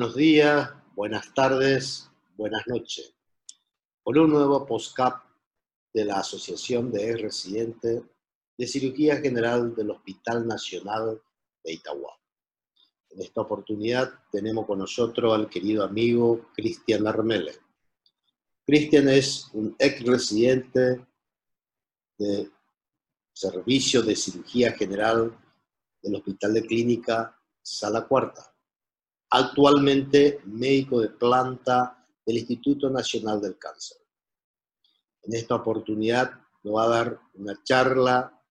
Buenos días, buenas tardes, buenas noches. Por un nuevo postcap de la Asociación de Residentes de Cirugía General del Hospital Nacional de Itagua. En esta oportunidad tenemos con nosotros al querido amigo Cristian Armele. Cristian es un ex residente de Servicio de Cirugía General del Hospital de Clínica Sala Cuarta. Actualmente médico de planta del Instituto Nacional del Cáncer. En esta oportunidad nos va a dar una charla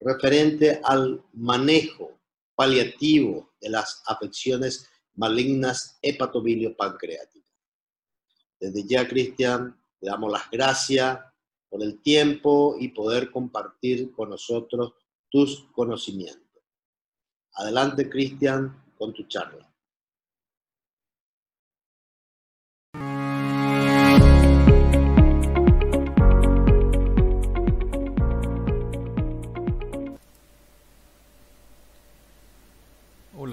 referente al manejo paliativo de las afecciones malignas hepatobilio-pancreáticas. Desde ya, Cristian, le damos las gracias por el tiempo y poder compartir con nosotros tus conocimientos. Adelante, Cristian, con tu charla.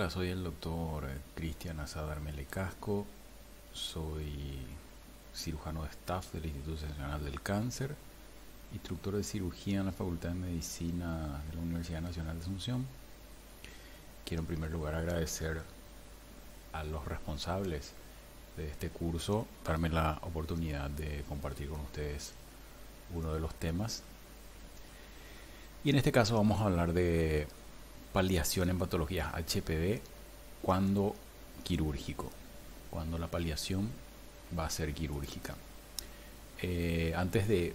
Hola, soy el doctor Cristian Azadar Melecasco, soy cirujano de staff del Instituto Nacional del Cáncer, instructor de cirugía en la Facultad de Medicina de la Universidad Nacional de Asunción. Quiero en primer lugar agradecer a los responsables de este curso, darme la oportunidad de compartir con ustedes uno de los temas. Y en este caso vamos a hablar de paliación en patologías HPV cuando quirúrgico, cuando la paliación va a ser quirúrgica. Eh, antes de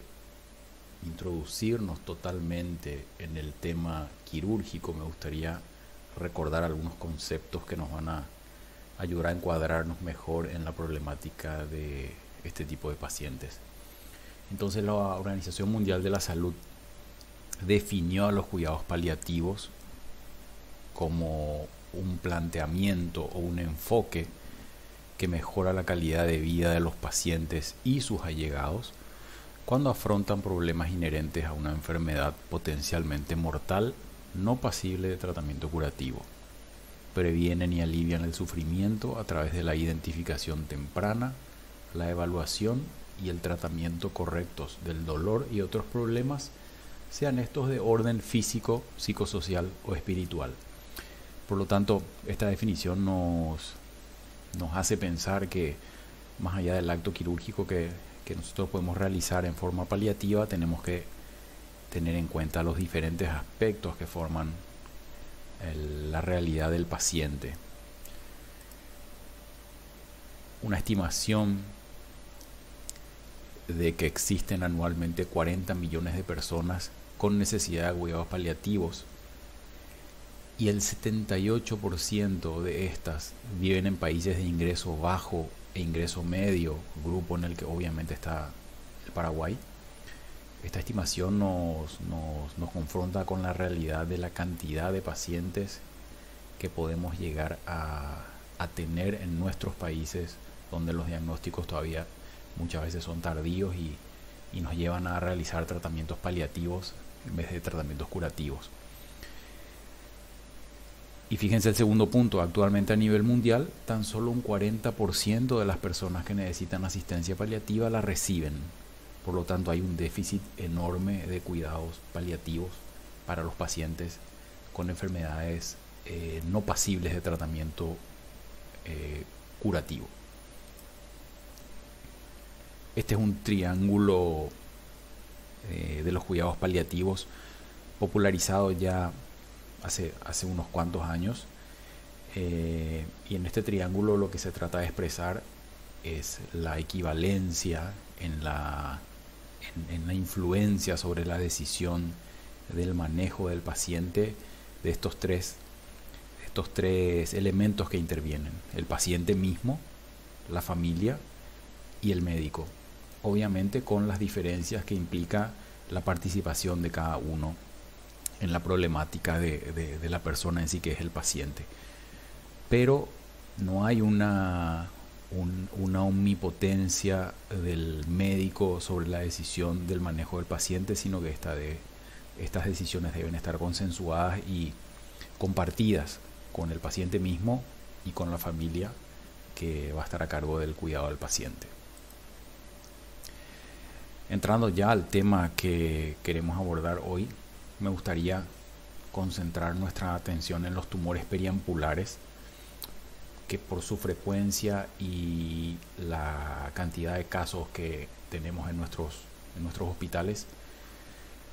introducirnos totalmente en el tema quirúrgico, me gustaría recordar algunos conceptos que nos van a ayudar a encuadrarnos mejor en la problemática de este tipo de pacientes. Entonces la Organización Mundial de la Salud definió a los cuidados paliativos como un planteamiento o un enfoque que mejora la calidad de vida de los pacientes y sus allegados cuando afrontan problemas inherentes a una enfermedad potencialmente mortal no pasible de tratamiento curativo. Previenen y alivian el sufrimiento a través de la identificación temprana, la evaluación y el tratamiento correctos del dolor y otros problemas, sean estos de orden físico, psicosocial o espiritual. Por lo tanto, esta definición nos, nos hace pensar que más allá del acto quirúrgico que, nosotros podemos realizar en forma paliativa, tenemos que tener en cuenta los diferentes aspectos que forman la realidad del paciente. Una estimación de que existen anualmente 40 millones de personas con necesidad de cuidados paliativos y el 78% de estas viven en países de ingreso bajo e ingreso medio, grupo en el que obviamente está el Paraguay. Esta estimación nos, nos, confronta con la realidad de la cantidad de pacientes que podemos llegar a, a tener en nuestros países donde los diagnósticos todavía muchas veces son tardíos y, y nos llevan a realizar tratamientos paliativos en vez de tratamientos curativos. Y fíjense el segundo punto, actualmente a nivel mundial, tan solo un 40% de las personas que necesitan asistencia paliativa la reciben. Por lo tanto, hay un déficit enorme de cuidados paliativos para los pacientes con enfermedades eh, no pasibles de tratamiento eh, curativo. Este es un triángulo eh, de los cuidados paliativos popularizado ya hace, hace unos cuantos años. Eh, y en este triángulo lo que se trata de expresar es la equivalencia en la, en, la influencia sobre la decisión del manejo del paciente de estos tres, estos tres elementos que intervienen. El paciente mismo, la familia y el médico. Obviamente con las diferencias que implica la participación de cada uno en la problemática de, la persona en sí, que es el paciente. Pero no hay una, una omnipotencia del médico sobre la decisión del manejo del paciente, sino que esta de, estas decisiones deben estar consensuadas y compartidas con el paciente mismo y con la familia que va a estar a cargo del cuidado del paciente. Entrando ya al tema que queremos abordar hoy, me gustaría concentrar nuestra atención en los tumores periampulares que por su frecuencia y la cantidad de casos que tenemos en nuestros, en nuestros hospitales,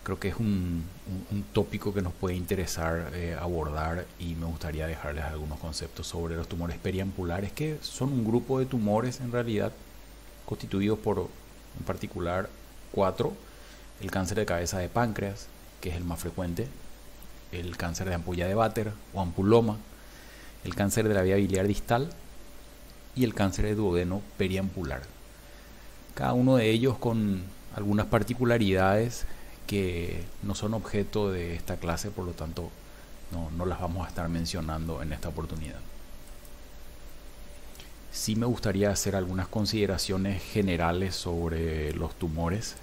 creo que es un, tópico que nos puede interesar eh, abordar y me gustaría dejarles algunos conceptos sobre los tumores periampulares, que son un grupo de tumores en realidad constituidos por, en particular, cuatro. El cáncer de cabeza de páncreas, que es el más frecuente, el cáncer de ampolla de váter o ampuloma, el cáncer de la vía biliar distal y el cáncer de duodeno periampular. Cada uno de ellos con algunas particularidades que no son objeto de esta clase, por lo tanto no, no las vamos a estar mencionando en esta oportunidad. Sí me gustaría hacer algunas consideraciones generales sobre los tumores.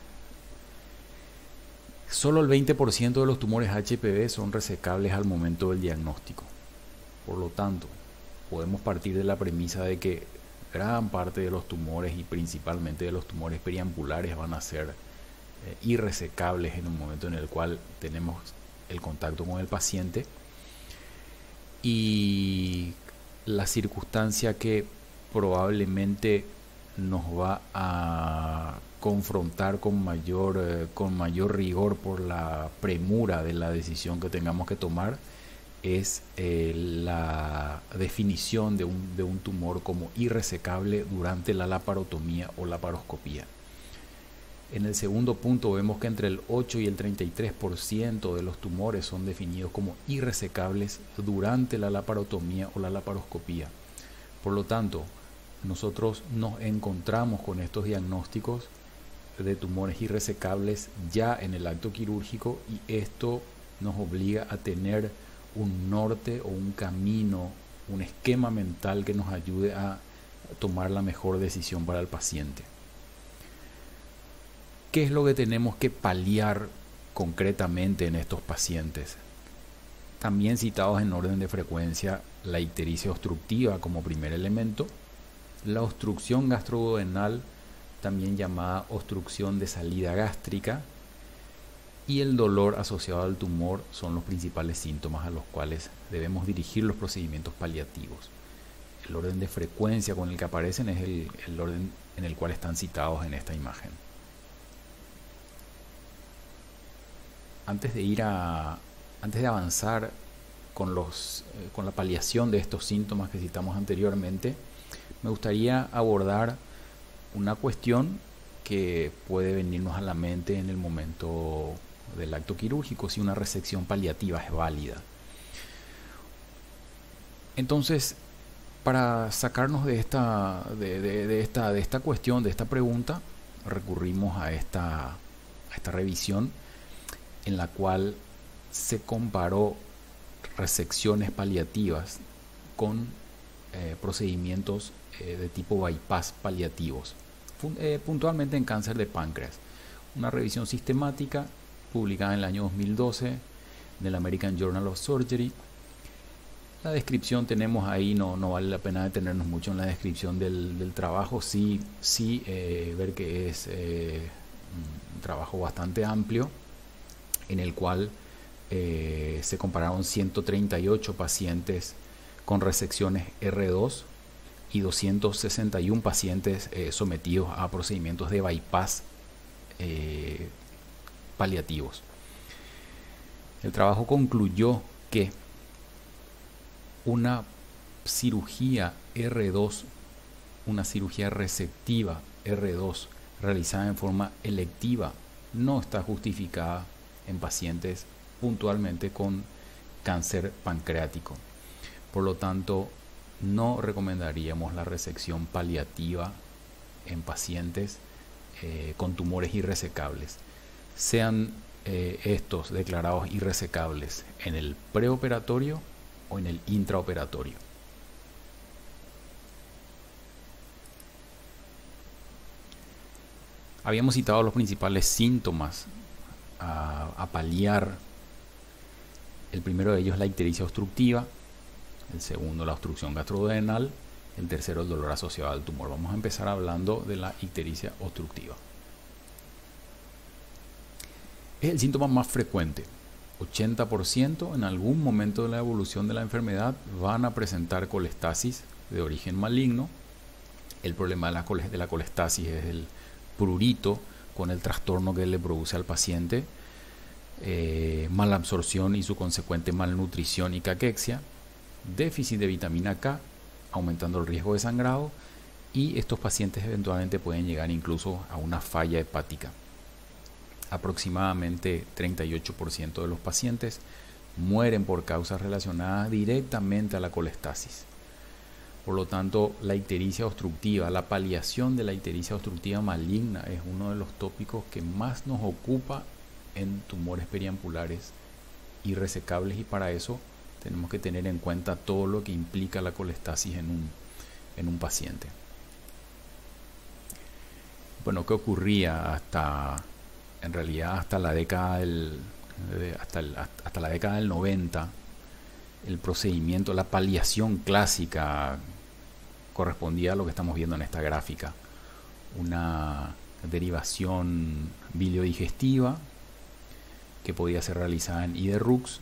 Solo el 20% de los tumores HPV son resecables al momento del diagnóstico. Por lo tanto, podemos partir de la premisa de que gran parte de los tumores y principalmente de los tumores periampulares van a ser eh, irresecables en un momento en el cual tenemos el contacto con el paciente y la circunstancia que probablemente nos va a confrontar con mayor, eh, con mayor rigor por la premura de la decisión que tengamos que tomar es eh, la definición de un, de un, tumor como irresecable durante la laparotomía o laparoscopía. En el segundo punto vemos que entre el 8 y el 33% de los tumores son definidos como irresecables durante la laparotomía o la laparoscopía. Por lo tanto, nosotros nos encontramos con estos diagnósticos de tumores irresecables ya en el acto quirúrgico y esto nos obliga a tener un norte o un camino, un esquema mental que nos ayude a tomar la mejor decisión para el paciente. ¿Qué es lo que tenemos que paliar concretamente en estos pacientes? También citados en orden de frecuencia, la ictericia obstructiva como primer elemento, la obstrucción gastroduodenal, también llamada obstrucción de salida gástrica, y el dolor asociado al tumor son los principales síntomas a los cuales debemos dirigir los procedimientos paliativos. El orden de frecuencia con el que aparecen es el, orden en el cual están citados en esta imagen. Antes de ir a, antes de avanzar con, los, eh, con la paliación de estos síntomas que citamos anteriormente, me gustaría abordar una cuestión que puede venirnos a la mente en el momento del acto quirúrgico si una resección paliativa es válida. Entonces, para sacarnos de esta, de, esta, de esta cuestión, de esta pregunta, recurrimos a esta, a esta revisión en la cual se comparó resecciones paliativas con eh, procedimientos eh, de tipo bypass paliativos, eh, puntualmente en cáncer de páncreas. Una revisión sistemática publicada en el año 2012 en el American Journal of Surgery. La descripción tenemos ahí, no, no vale la pena detenernos mucho en la descripción del, trabajo, sí, sí eh, ver que es eh, un trabajo bastante amplio en el cual se compararon 138 pacientes con resecciones R2 y 261 pacientes sometidos a procedimientos de bypass paliativos. El trabajo concluyó que una cirugía R2, una cirugía receptiva R2 realizada en forma electiva, no está justificada en pacientes puntualmente con cáncer pancreático. Por lo tanto, no recomendaríamos la resección paliativa en pacientes eh, con tumores irresecables sean eh, estos declarados irresecables en el preoperatorio o en el intraoperatorio. Habíamos citado los principales síntomas a, paliar. El primero de ellos la ictericia obstructiva, el segundo la obstrucción gastrodenal el tercero el dolor asociado al tumor. Vamos a empezar hablando de la ictericia obstructiva. Es el síntoma más frecuente. 80% en algún momento de la evolución de la enfermedad van a presentar colestasis de origen maligno. El problema de la, de la colestasis es el prurito con el trastorno que le produce al paciente, eh, malabsorción y su consecuente malnutrición y caquexia, déficit de vitamina K, aumentando el riesgo de sangrado, y estos pacientes eventualmente pueden llegar incluso a una falla hepática. Aproximadamente 38% de los pacientes mueren por causas relacionadas directamente a la colestasis. Por lo tanto, la ictericia obstructiva, la paliación de la ictericia obstructiva maligna es uno de los tópicos que más nos ocupa en tumores periampulares irresecables y para eso tenemos que tener en cuenta todo lo que implica la colestasis en un, en un paciente. Bueno, ¿qué ocurría hasta, en realidad hasta la década del, hasta, hasta la década del 90? El procedimiento, la paliación clásica correspondía a lo que estamos viendo en esta gráfica. Una derivación biliodigestiva que podía ser realizada en IDRUX,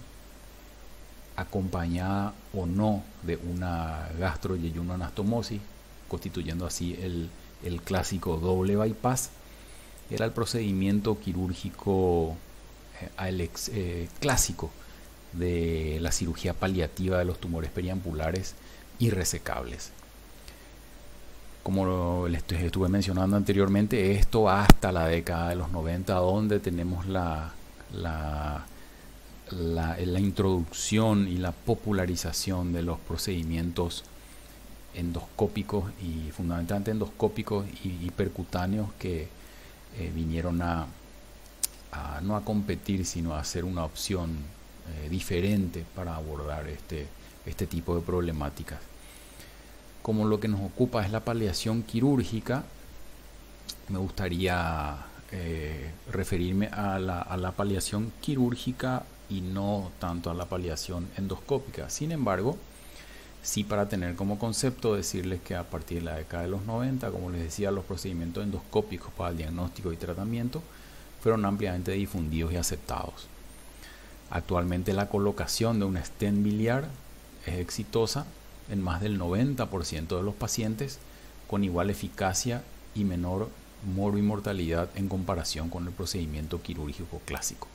acompañada o no de una gastroyeyunoanastomosis, constituyendo así el, clásico doble bypass. Era el procedimiento quirúrgico eh, eh, clásico de la cirugía paliativa de los tumores periampulares irresecables como les estuve mencionando anteriormente, esto hasta la década de los 90, donde tenemos la, la, la, introducción y la popularización de los procedimientos endoscópicos y fundamentalmente endoscópicos y, percutáneos que eh, vinieron a, no a competir, sino a ser una opción eh, diferente para abordar este, este tipo de problemáticas. Como lo que nos ocupa es la paliación quirúrgica, me gustaría eh, referirme a la, a la, paliación quirúrgica y no tanto a la paliación endoscópica. Sin embargo, sí para tener como concepto decirles que a partir de la década de los 90, como les decía, los procedimientos endoscópicos para el diagnóstico y tratamiento fueron ampliamente difundidos y aceptados. Actualmente la colocación de un stent biliar es exitosa en más del 90% de los pacientes con igual eficacia y menor mortalidad en comparación con el procedimiento quirúrgico clásico.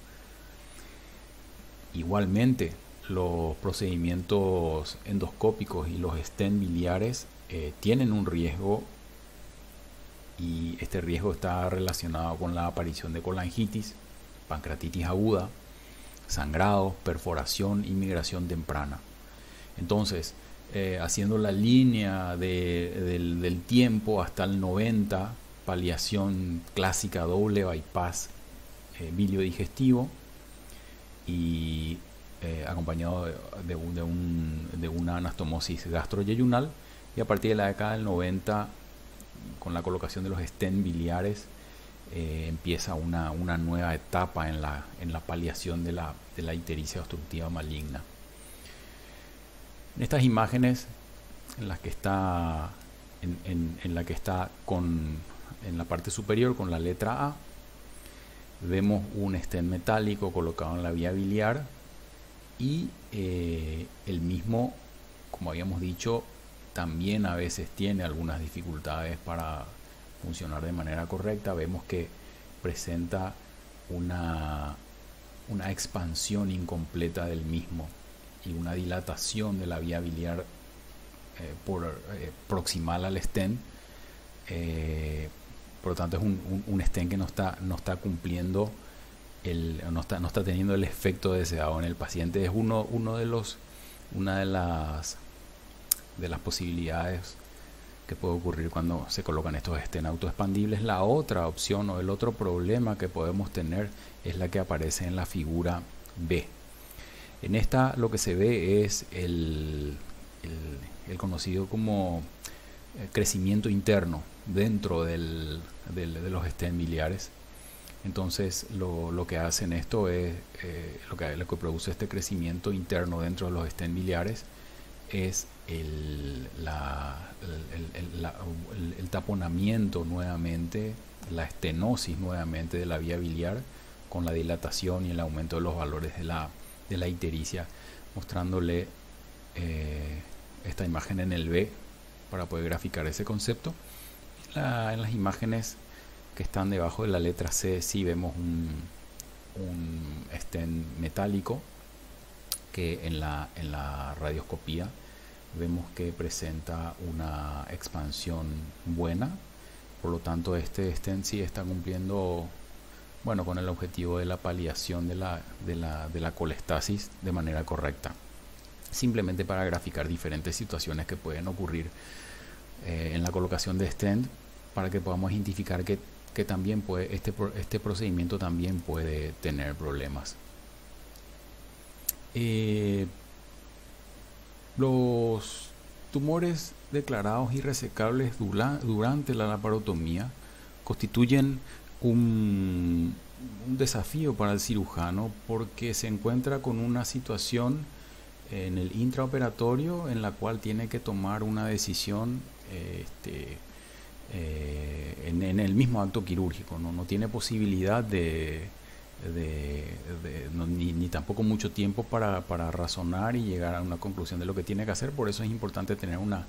Igualmente, los procedimientos endoscópicos y los stent biliares eh, tienen un riesgo y este riesgo está relacionado con la aparición de colangitis, pancreatitis aguda, sangrado, perforación y migración temprana. Entonces, eh, haciendo la línea del, tiempo hasta el 90, paliación clásica doble bypass eh, biliodigestivo y eh, acompañado de, de, una anastomosis gastroyeyunal y a partir de la década del 90 con la colocación de los stent biliares empieza una, nueva etapa en la, en la paliación de la, de la ictericia obstructiva maligna. En estas imágenes, en las que está, en, la que está con, en la parte superior con la letra A, vemos un stent metálico colocado en la vía biliar y eh, el mismo, como habíamos dicho, también a veces tiene algunas dificultades para funcionar de manera correcta. Vemos que presenta una, una expansión incompleta del mismo y una dilatación de la vía biliar eh, por, eh, proximal al stent. Por lo tanto, es un, un, stent que no está, no está cumpliendo, el, no, está, no está teniendo el efecto deseado en el paciente. Es uno, uno de los, una de las, de las posibilidades que puede ocurrir cuando se colocan estos estén autoexpandibles. La otra opción o el otro problema que podemos tener es la que aparece en la figura B. En esta lo que se ve es el, el, conocido como eh, crecimiento interno dentro del, de los estén biliares. Entonces lo, lo, que hacen esto es, eh, lo, que, lo que produce este crecimiento interno dentro de los estén biliares es el, el, taponamiento nuevamente, la estenosis nuevamente de la vía biliar con la dilatación y el aumento de los valores de la, de la ictericia, mostrándole eh, esta imagen en el B para poder graficar ese concepto. En las imágenes que están debajo de la letra C sí vemos un, un metálico que en la, en radioscopía vemos que presenta una expansión buena, por lo tanto este stent sí está cumpliendo bueno, con el objetivo de la paliación de la, de de colestasis de manera correcta. Simplemente para graficar diferentes situaciones que pueden ocurrir eh, en la colocación de stent para que podamos identificar que, que también puede, este, este procedimiento también puede tener problemas. Eh, los tumores declarados irresecables durante la laparotomía constituyen un, desafío para el cirujano porque se encuentra con una situación en el intraoperatorio en la cual tiene que tomar una decisión este, eh, en, el mismo acto quirúrgico, no, no tiene posibilidad de, ni, tampoco mucho tiempo para, razonar y llegar a una conclusión de lo que tiene que hacer. Por eso es importante tener una,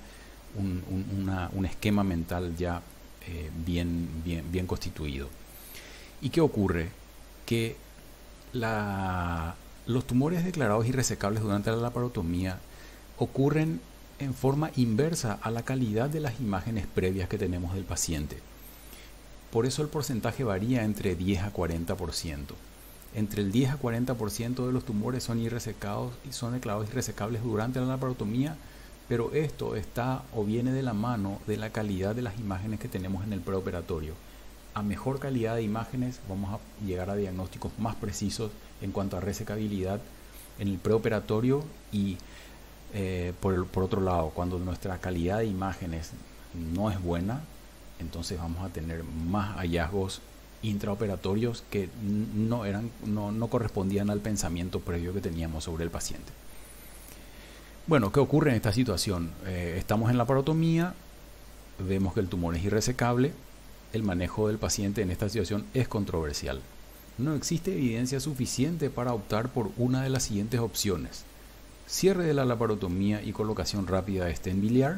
un, esquema mental ya eh, bien, bien, bien constituido. ¿Y qué ocurre? Que los tumores declarados irresecables durante la laparotomía ocurren en forma inversa a la calidad de las imágenes previas que tenemos del paciente. Por eso el porcentaje varía entre 10 a 40%. Entre el 10 a 40% de los tumores son irresecados y son declarados irresecables durante la laparotomía, pero esto está o viene de la mano de la calidad de las imágenes que tenemos en el preoperatorio. A mejor calidad de imágenes vamos a llegar a diagnósticos más precisos en cuanto a resecabilidad en el preoperatorio y eh, por, otro lado, cuando nuestra calidad de imágenes no es buena, entonces vamos a tener más hallazgos intraoperatorios que no, eran, no, correspondían al pensamiento previo que teníamos sobre el paciente. Bueno, ¿qué ocurre en esta situación? Eh, estamos en la parotomía, vemos que el tumor es irresecable, el manejo del paciente en esta situación es controversial. No existe evidencia suficiente para optar por una de las siguientes opciones. Cierre de la laparotomía y colocación rápida de stent biliar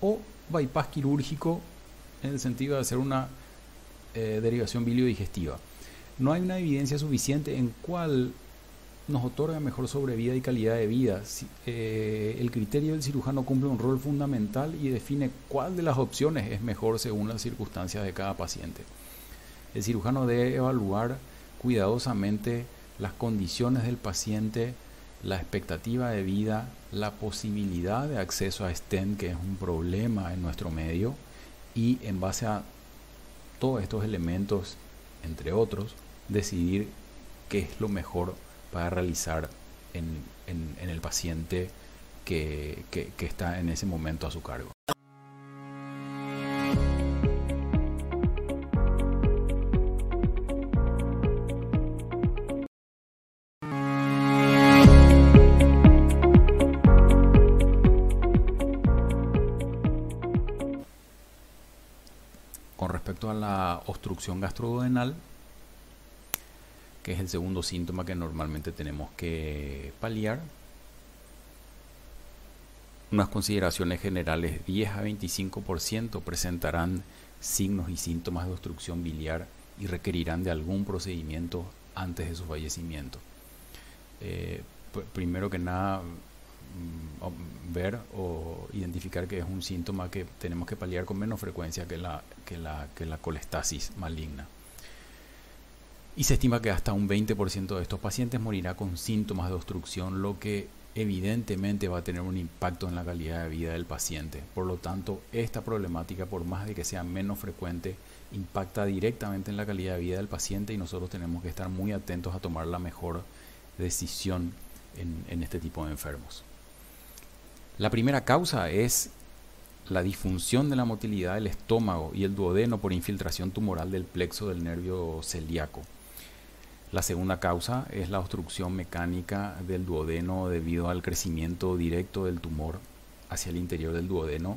o bypass quirúrgico en el sentido de hacer una eh, derivación biliodigestiva. No hay una evidencia suficiente en cuál nos otorga mejor sobrevida y calidad de vida. Eh, el criterio del cirujano cumple un rol fundamental y define cuál de las opciones es mejor según las circunstancias de cada paciente. El cirujano debe evaluar cuidadosamente las condiciones del paciente, la expectativa de vida, la posibilidad de acceso a STEM, que es un problema en nuestro medio, y en base a todos estos elementos, entre otros, decidir qué es lo mejor para realizar en, el paciente que está en ese momento a su cargo. Obstrucción gastroduodenal, que es el segundo síntoma que normalmente tenemos que paliar, unas consideraciones generales 10 a 25% presentarán signos y síntomas de obstrucción biliar y requerirán de algún procedimiento antes de su fallecimiento. Eh, primero que nada, ver o identificar que es un síntoma que tenemos que paliar con menos frecuencia que la, que la, que la colestasis maligna. Y se estima que hasta un 20% de estos pacientes morirá con síntomas de obstrucción, lo que evidentemente va a tener un impacto en la calidad de vida del paciente. Por lo tanto, esta problemática, por más de que sea menos frecuente, impacta directamente en la calidad de vida del paciente y nosotros tenemos que estar muy atentos a tomar la mejor decisión en, en este tipo de enfermos. La primera causa es la disfunción de la motilidad del estómago y el duodeno por infiltración tumoral del plexo del nervio celíaco. La segunda causa es la obstrucción mecánica del duodeno debido al crecimiento directo del tumor hacia el interior del duodeno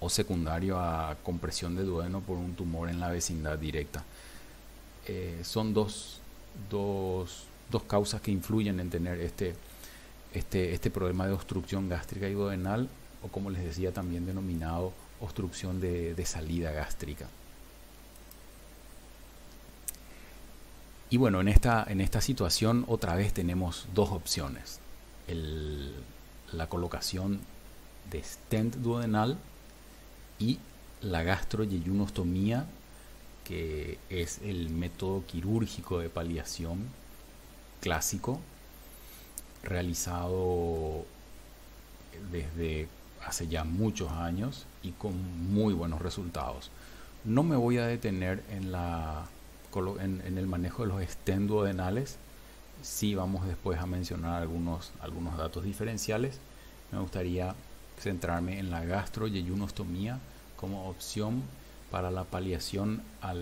o secundario a compresión del duodeno por un tumor en la vecindad directa. Eh, son dos, dos, dos, causas que influyen en tener este, este, este problema de obstrucción gástrica y duodenal o como les decía también denominado obstrucción de, de salida gástrica. Y bueno, en esta, en esta situación otra vez tenemos dos opciones. la colocación de stent duodenal y la gastroyeyunostomía, que es el método quirúrgico de paliación clásico, realizado desde hace ya muchos años y con muy buenos resultados. No me voy a detener en la en, el manejo de los stents duodenales, sí vamos después a mencionar algunos, algunos datos diferenciales. Me gustaría centrarme en la gastroyeyunostomía como opción para la paliación a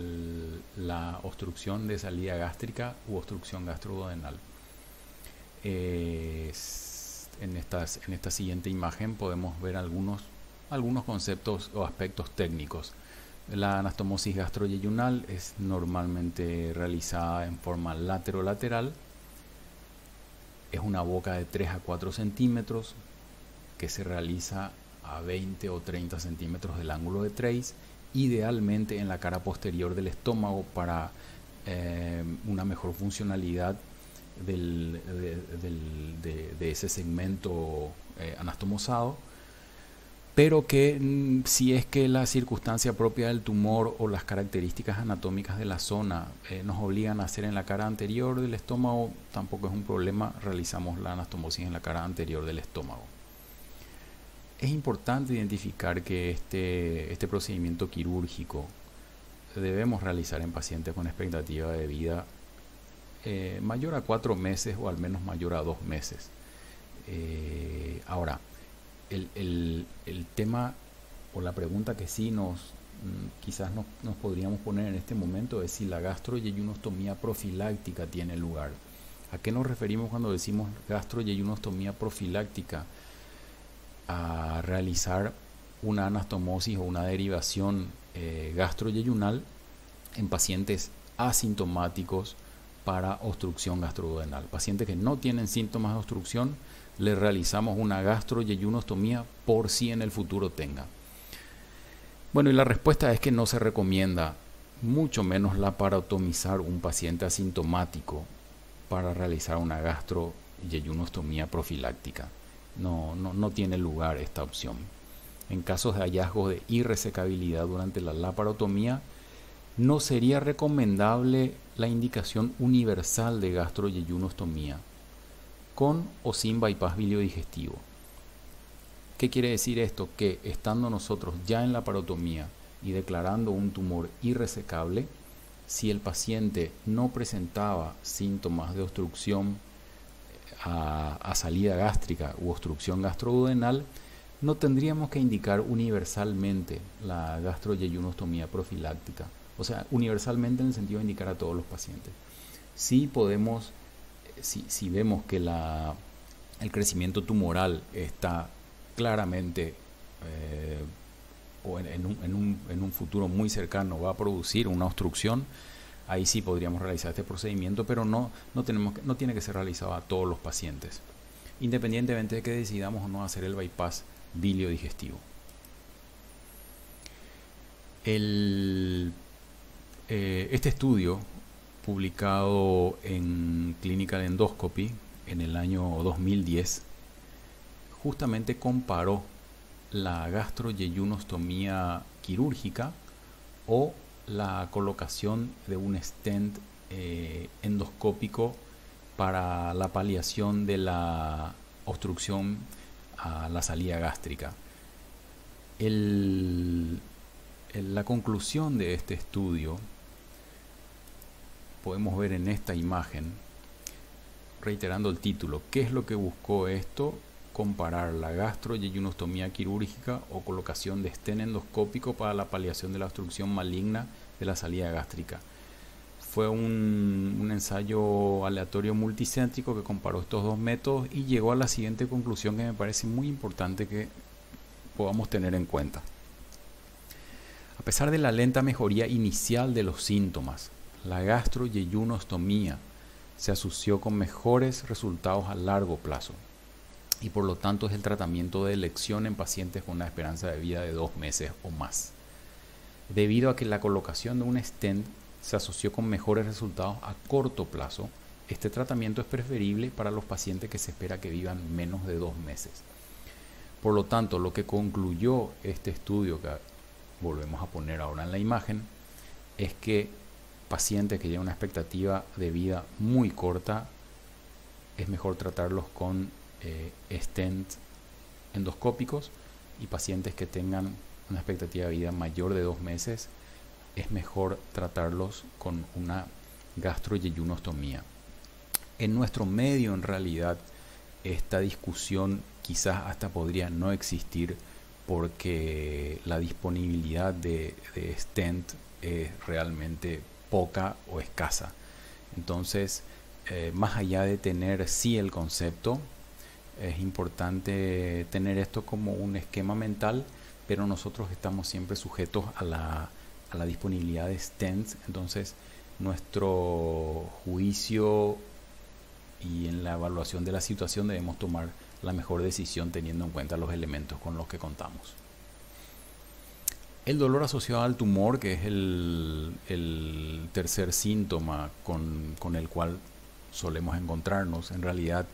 la obstrucción de salida gástrica u obstrucción gastroduodenal. en, esta siguiente imagen podemos ver algunos, algunos conceptos o aspectos técnicos. La anastomosis gastroyeyunal es normalmente realizada en forma laterolateral. Es una boca de 3 a 4 centímetros que se realiza a 20 o 30 centímetros del ángulo de trace, idealmente en la cara posterior del estómago para eh, una mejor funcionalidad de, ese segmento eh, anastomosado pero que mm, si es que la circunstancia propia del tumor o las características anatómicas de la zona eh, nos obligan a hacer en la cara anterior del estómago, tampoco es un problema, realizamos la anastomosis en la cara anterior del estómago. Es importante identificar que este, este procedimiento quirúrgico debemos realizar en pacientes con expectativa de vida eh, mayor a cuatro meses o al menos mayor a dos meses. Eh, ahora, el, tema o la pregunta que sí nos mm, quizás nos, podríamos poner en este momento es si la gastroyeyunostomía profiláctica tiene lugar. ¿A qué nos referimos cuando decimos gastroyeyunostomía profiláctica? A realizar una anastomosis o una derivación eh, gastroyeyunal en pacientes asintomáticos para obstrucción gastroduodenal. Pacientes que no tienen síntomas de obstrucción, le realizamos una gastroyeyunostomía por si en el futuro tenga. Bueno, y la respuesta es que no se recomienda mucho menos la parotomizar un paciente asintomático para realizar una gastroyeyunostomía profiláctica. No, no, no tiene lugar esta opción. En casos de hallazgos de irresecabilidad durante la laparotomía, no sería recomendable la indicación universal de gastroyeyunostomía con o sin bypass biliodigestivo. ¿Qué quiere decir esto? Que estando nosotros ya en la parotomía y declarando un tumor irresecable, si el paciente no presentaba síntomas de obstrucción eh, a, salida gástrica u obstrucción gastroduodenal, no tendríamos que indicar universalmente la gastroyeyunostomía profiláctica. O sea, universalmente en el sentido de indicar a todos los pacientes. Sí podemos si, vemos que la, el crecimiento tumoral está claramente eh, o en, un, futuro muy cercano va a producir una obstrucción, ahí sí podríamos realizar este procedimiento, pero no, no, tenemos no tiene que ser realizado a todos los pacientes, independientemente de que decidamos o no hacer el bypass biliodigestivo. El, eh, este estudio publicado en Clinical Endoscopy en el año 2010, justamente comparó la gastroyeyunostomía quirúrgica o la colocación de un stent eh, endoscópico para la paliación de la obstrucción a la salida gástrica. la conclusión de este estudio podemos ver en esta imagen, reiterando el título, ¿qué es lo que buscó esto? Comparar la gastroyeyunostomía quirúrgica o colocación de estén endoscópico para la paliación de la obstrucción maligna de la salida gástrica. Fue un, un ensayo aleatorio multicéntrico que comparó estos dos métodos y llegó a la siguiente conclusión que me parece muy importante que podamos tener en cuenta. A pesar de la lenta mejoría inicial de los síntomas, la gastroyeyunostomía se asoció con mejores resultados a largo plazo y por lo tanto es el tratamiento de elección en pacientes con una esperanza de vida de dos meses o más. Debido a que la colocación de un stent se asoció con mejores resultados a corto plazo, este tratamiento es preferible para los pacientes que se espera que vivan menos de dos meses. Por lo tanto, lo que concluyó este estudio, que volvemos a poner ahora en la imagen, es que pacientes que tienen una expectativa de vida muy corta, es mejor tratarlos con eh, stent endoscópicos y pacientes que tengan una expectativa de vida mayor de dos meses, es mejor tratarlos con una gastroyeyunostomía. En nuestro medio, en realidad, esta discusión quizás hasta podría no existir porque la disponibilidad de, stent es realmente poca o escasa. Entonces, eh, más allá de tener sí el concepto, es importante tener esto como un esquema mental, pero nosotros estamos siempre sujetos a la, a la disponibilidad de stents. Entonces, nuestro juicio y en la evaluación de la situación debemos tomar la mejor decisión teniendo en cuenta los elementos con los que contamos. El dolor asociado al tumor, que es el, tercer síntoma con, el cual solemos encontrarnos, en realidad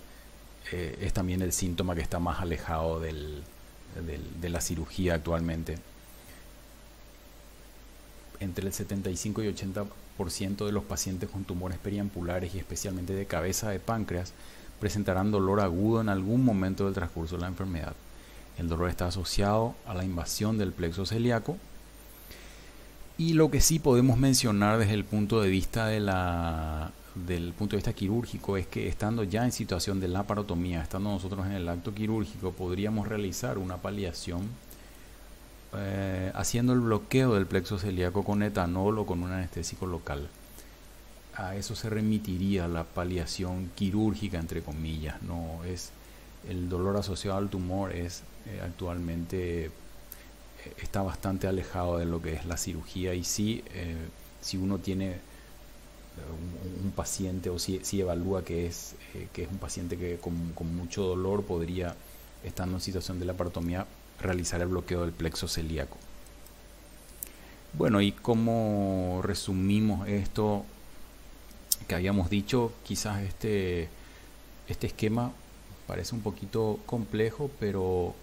eh, es también el síntoma que está más alejado de la cirugía actualmente. Entre el 75 y 80 de los pacientes con tumores periampulares y especialmente de cabeza de páncreas presentarán dolor agudo en algún momento del transcurso de la enfermedad. El dolor está asociado a la invasión del plexo celíaco. Y lo que sí podemos mencionar desde el punto de vista del punto de vista quirúrgico es que estando ya en situación de laparotomía, estando nosotros en el acto quirúrgico, podríamos realizar una paliación eh, haciendo el bloqueo del plexo celíaco con etanol o con un anestésico local. A eso se remitiría la paliación quirúrgica, entre comillas. No es el dolor asociado al tumor es eh, actualmente eh, está bastante alejado de lo que es la cirugía y sí, si uno tiene un, paciente o si, evalúa que es, que es un paciente que con, con mucho dolor podría, estando en situación de la laparotomía, realizar el bloqueo del plexo celíaco. Bueno, y como resumimos esto que habíamos dicho, quizás este, este esquema parece un poquito complejo, pero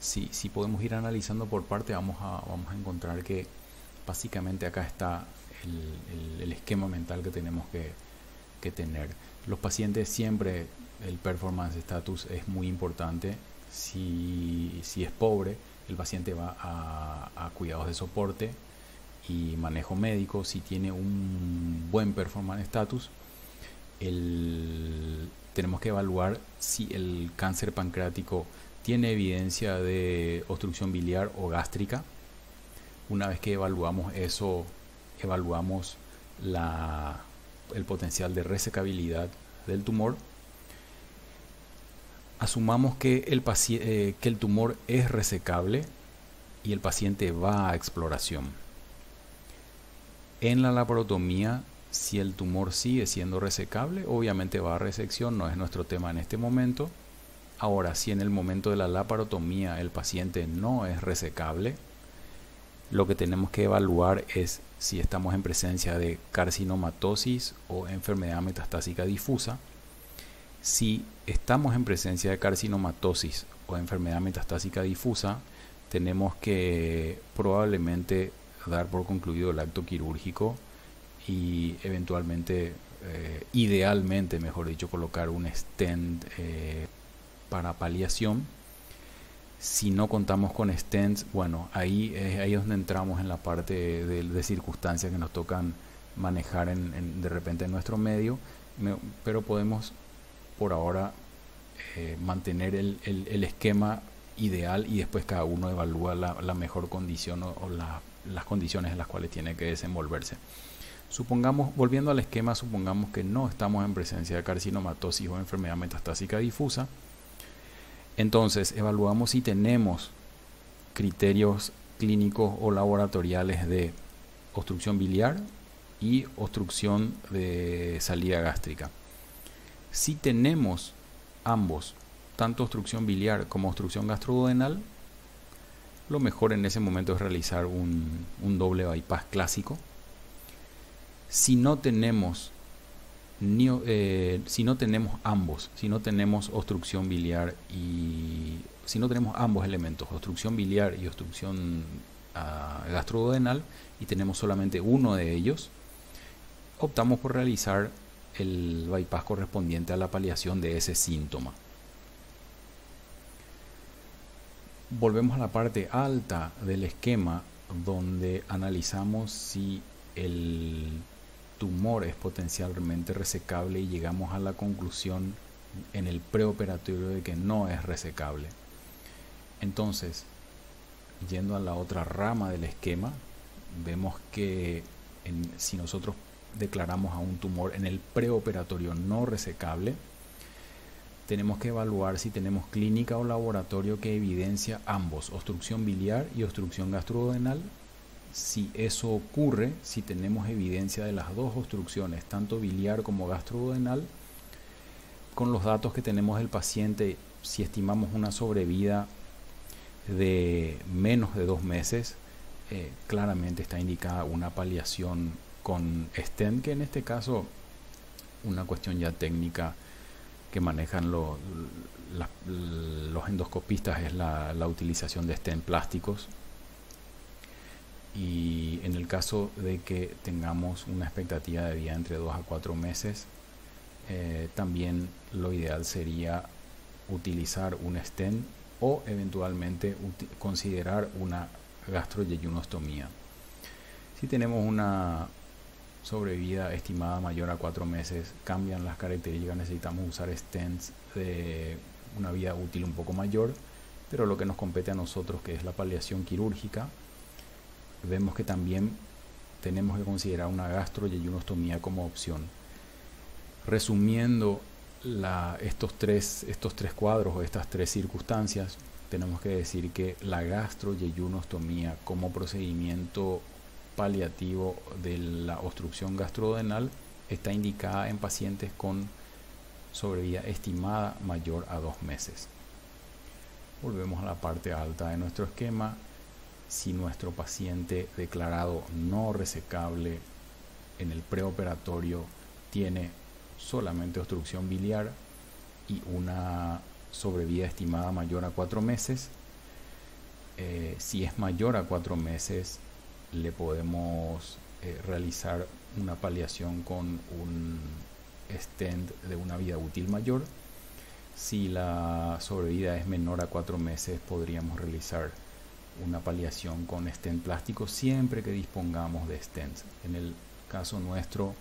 si, si podemos ir analizando por parte, vamos a, vamos a encontrar que básicamente acá está el, esquema mental que tenemos que, que tener. Los pacientes siempre el performance status es muy importante si, es pobre, el paciente va a, cuidados de soporte y manejo médico. Si tiene un buen performance status, tenemos que evaluar si el cáncer pancreático tiene evidencia de obstrucción biliar o gástrica. Una vez que evaluamos eso, evaluamos el potencial de resecabilidad del tumor asumamos que el, eh, que el tumor es resecable y el paciente va a exploración. En la laparotomía, si el tumor sigue siendo resecable, obviamente va a resección, no es nuestro tema en este momento. Ahora, si en el momento de la laparotomía el paciente no es resecable, lo que tenemos que evaluar es si estamos en presencia de carcinomatosis o enfermedad metastásica difusa si estamos en presencia de carcinomatosis o enfermedad metastásica difusa, tenemos que probablemente dar por concluido el acto quirúrgico y eventualmente, eh, idealmente, mejor dicho, colocar un stent eh, para paliación. Si no contamos con stents, bueno, ahí, ahí es donde entramos en la parte de, circunstancias que nos tocan manejar de repente en nuestro medio, pero podemos por ahora eh, mantener el, el, esquema ideal y después cada uno evalúa la mejor condición o, las condiciones en las cuales tiene que desenvolverse. Supongamos, volviendo al esquema, supongamos que no estamos en presencia de carcinomatosis o enfermedad metastásica difusa. Entonces, evaluamos si tenemos criterios clínicos o laboratoriales de obstrucción biliar y obstrucción de salida gástrica. Si tenemos ambos, tanto obstrucción biliar como obstrucción gastroduodenal, lo mejor en ese momento es realizar un, doble bypass clásico. Si no tenemos eh, si no tenemos ambos, si no tenemos obstrucción biliar y si no tenemos ambos elementos, obstrucción biliar y obstrucción uh, y tenemos solamente uno de ellos, optamos por realizar el bypass correspondiente a la paliación de ese síntoma. Volvemos a la parte alta del esquema donde analizamos si el tumor es potencialmente resecable y llegamos a la conclusión en el preoperatorio de que no es resecable. Entonces, yendo a la otra rama del esquema, vemos que si nosotros declaramos a un tumor en el preoperatorio no resecable, tenemos que evaluar si tenemos clínica o laboratorio que evidencia ambos, obstrucción biliar y obstrucción gastrodenal. Si eso ocurre, si tenemos evidencia de las dos obstrucciones, tanto biliar como gastrodenal, con los datos que tenemos del paciente, si estimamos una sobrevida de menos de dos meses, eh, claramente está indicada una paliación con stent, que en este caso una cuestión ya técnica que manejan los endoscopistas es la, utilización de stent plásticos y en el caso de que tengamos una expectativa de vida entre 2 a 4 meses eh, también lo ideal sería utilizar un stent o eventualmente considerar una gastroyeyunostomía. Si tenemos una sobrevida estimada mayor a cuatro meses, cambian las características, necesitamos usar stents de una vida útil un poco mayor, pero lo que nos compete a nosotros, que es la paliación quirúrgica, vemos que también tenemos que considerar una gastroyeyunostomía como opción. Resumiendo estos, tres, estos tres cuadros o estas tres circunstancias, tenemos que decir que la gastroyeyunostomía como procedimiento paliativo de la obstrucción gastrodenal está indicada en pacientes con sobrevida estimada mayor a dos meses. Volvemos a la parte alta de nuestro esquema. Si nuestro paciente declarado no resecable en el preoperatorio tiene solamente obstrucción biliar y una sobrevida estimada mayor a cuatro meses, eh, si es mayor a cuatro meses le podemos eh, realizar una paliación con un stent de una vida útil mayor. Si la sobrevida es menor a cuatro meses, podríamos realizar una paliación con stent plástico siempre que dispongamos de stents. En el caso nuestro,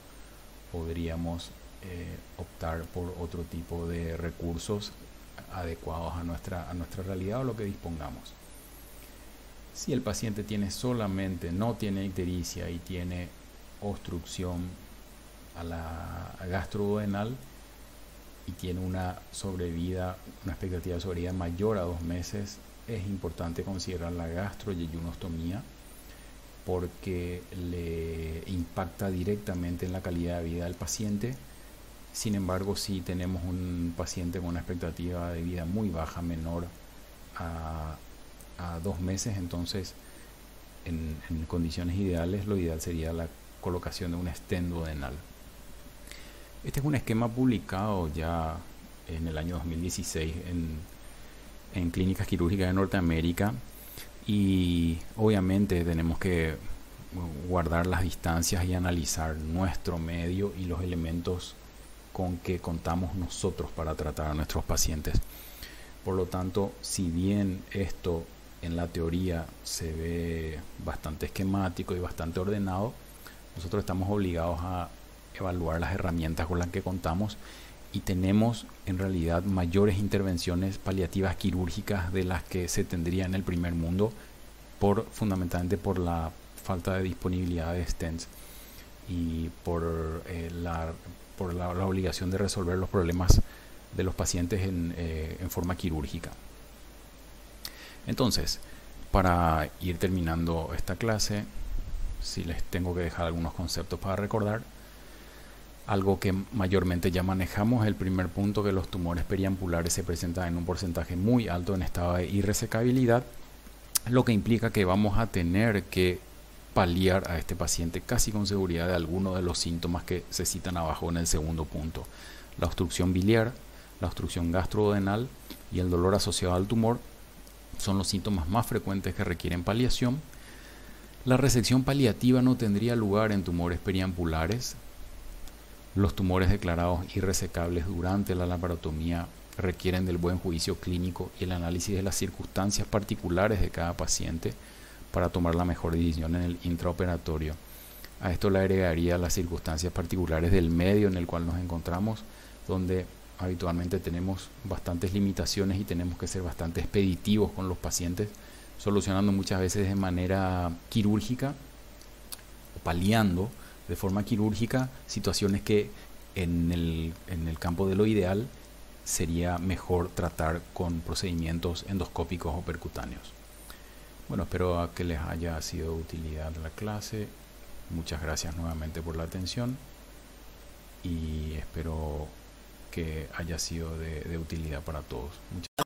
podríamos eh, optar por otro tipo de recursos adecuados a nuestra, a nuestra realidad o lo que dispongamos. Si el paciente tiene solamente, no tiene ictericia y tiene obstrucción a la gastroduodenal y tiene una sobrevida, una expectativa de sobrevida mayor a dos meses, es importante considerar la gastroyeyunostomía porque le impacta directamente en la calidad de vida del paciente. Sin embargo, si tenemos un paciente con una expectativa de vida muy baja, menor a a dos meses, entonces en, condiciones ideales lo ideal sería la colocación de un stent duodenal. Este es un esquema publicado ya en el año 2016 en, en clínicas quirúrgicas de Norteamérica y obviamente tenemos que guardar las distancias y analizar nuestro medio y los elementos con que contamos nosotros para tratar a nuestros pacientes. Por lo tanto, si bien esto en la teoría se ve bastante esquemático y bastante ordenado, nosotros estamos obligados a evaluar las herramientas con las que contamos y tenemos en realidad mayores intervenciones paliativas quirúrgicas de las que se tendría en el primer mundo por fundamentalmente por la falta de disponibilidad de stents y por, eh, la, por la, obligación de resolver los problemas de los pacientes en, eh, en forma quirúrgica. Entonces, para ir terminando esta clase, si les tengo que dejar algunos conceptos para recordar, algo que mayormente ya manejamos, el primer punto que los tumores periampulares se presentan en un porcentaje muy alto en estado de irresecabilidad, lo que implica que vamos a tener que paliar a este paciente casi con seguridad de algunos de los síntomas que se citan abajo en el segundo punto. La obstrucción biliar, la obstrucción gastrodenal y el dolor asociado al tumor son los síntomas más frecuentes que requieren paliación. La resección paliativa no tendría lugar en tumores periampulares, los tumores declarados irresecables durante la laparotomía requieren del buen juicio clínico y el análisis de las circunstancias particulares de cada paciente para tomar la mejor decisión en el intraoperatorio. A esto le agregaría las circunstancias particulares del medio en el cual nos encontramos, donde habitualmente tenemos bastantes limitaciones y tenemos que ser bastante expeditivos con los pacientes, solucionando muchas veces de manera quirúrgica o paliando de forma quirúrgica situaciones que en el, en el campo de lo ideal sería mejor tratar con procedimientos endoscópicos o percutáneos. Bueno, espero que les haya sido de utilidad la clase. Muchas gracias nuevamente por la atención y espero que haya sido de, utilidad para todos. Muchas